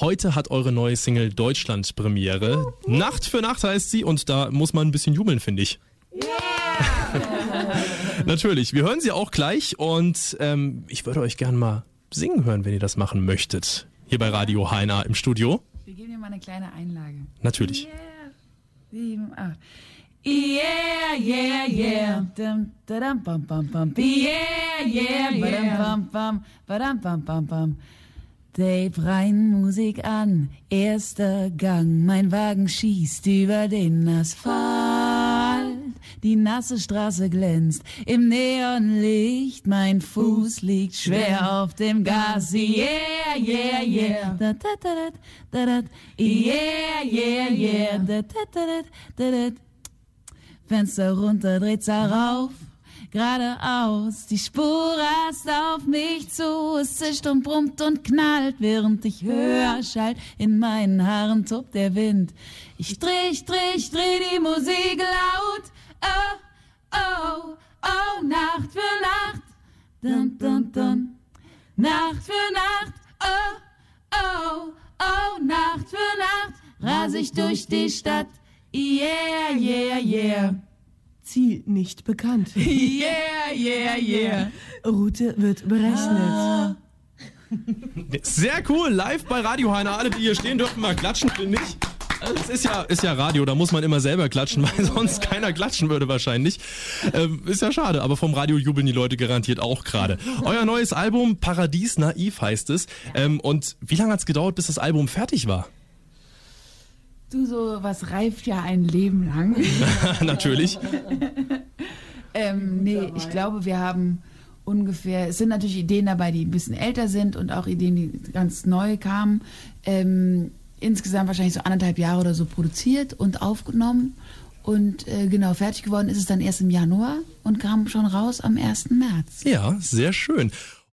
Heute hat eure neue Single Deutschland Premiere. Nacht für Nacht heißt sie und da muss man ein bisschen jubeln, finde ich. Yeah! Natürlich, wir hören sie auch gleich und ähm, ich würde euch gerne mal singen hören, wenn ihr das machen möchtet. Hier bei Radio HNA im Studio. Wir geben dir mal eine kleine Einlage. Natürlich. Yeah. Sieben, acht. Yeah, yeah, yeah. Dum. Yeah, yeah. Dave rein Musik an, erster Gang, mein Wagen schießt über den Asphalt. Die nasse Straße glänzt im Neonlicht, mein Fuß liegt schwer auf dem Gas. Yeah, yeah, yeah. Da, da, da, da, da. Yeah, yeah, yeah. Da, da, da, da, da, da. Fenster runter, dreht's rauf geradeaus. Die Spur rast auf mich zu, es zischt und brummt und knallt, während ich höher schallt. In meinen Haaren tobt der Wind. Ich dreh, ich dreh, ich dreh die Musik laut. Oh, oh, oh, Nacht für Nacht. Dun, dun, dun. Nacht für Nacht. Oh, oh, oh, Nacht für Nacht. Ras ich durch die Stadt. Yeah, yeah, yeah. Ziel nicht bekannt. Yeah, yeah, yeah. Route wird berechnet. Ah. Sehr cool, live bei Radio Heiner. Alle, die hier stehen, dürfen mal klatschen, finde ich. Es ist ja, ist ja Radio, da muss man immer selber klatschen, weil sonst keiner klatschen würde wahrscheinlich. Ähm, ist ja schade, aber vom Radio jubeln die Leute garantiert auch gerade. Euer neues Album Paradies Naiv heißt es. Ähm, und wie lange hat es gedauert, bis das Album fertig war? Du, so was reift ja ein Leben lang. natürlich. ähm, nee, ich glaube, wir haben ungefähr, es sind natürlich Ideen dabei, die ein bisschen älter sind und auch Ideen, die ganz neu kamen. Ähm, insgesamt wahrscheinlich so anderthalb Jahre oder so produziert und aufgenommen. Und äh, genau, fertig geworden ist es dann erst im Januar und kam schon raus am 1. März. Ja, sehr schön.